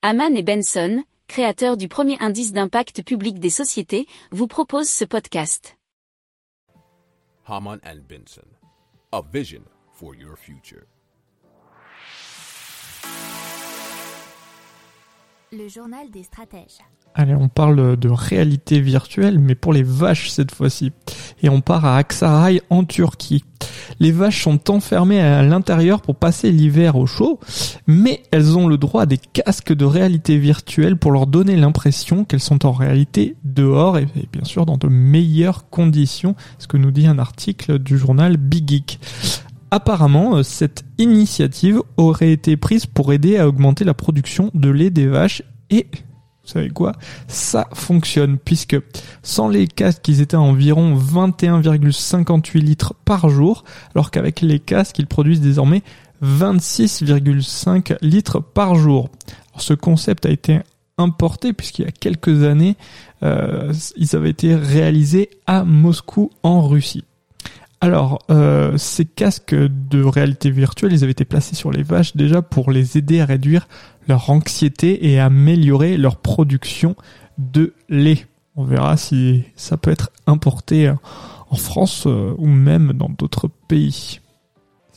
Haman et Benson, créateurs du premier indice d'impact public des sociétés, vous proposent ce podcast. Haman and Benson, a vision for your future. Le journal des stratèges. Allez, on parle de réalité virtuelle, mais pour les vaches cette fois-ci. Et on part à Aksaray en Turquie. Les vaches sont enfermées à l'intérieur pour passer l'hiver au chaud, mais elles ont le droit à des casques de réalité virtuelle pour leur donner l'impression qu'elles sont en réalité dehors et, bien sûr dans de meilleures conditions, ce que nous dit un article du journal Big Geek. Apparemment, cette initiative aurait été prise pour aider à augmenter la production de lait des vaches et vous savez quoi? Ça fonctionne puisque sans les casques, ils étaient à environ 21,58 litres par jour, alors qu'avec les casques, ils produisent désormais 26,5 litres par jour. ce concept a été importé puisqu'il y a quelques années, euh, ils avaient été réalisés à Moscou en Russie. Alors, euh, ces casques de réalité virtuelle, ils avaient été placés sur les vaches déjà pour les aider à réduire leur anxiété et améliorer leur production de lait. On verra si ça peut être importé en France euh, ou même dans d'autres pays.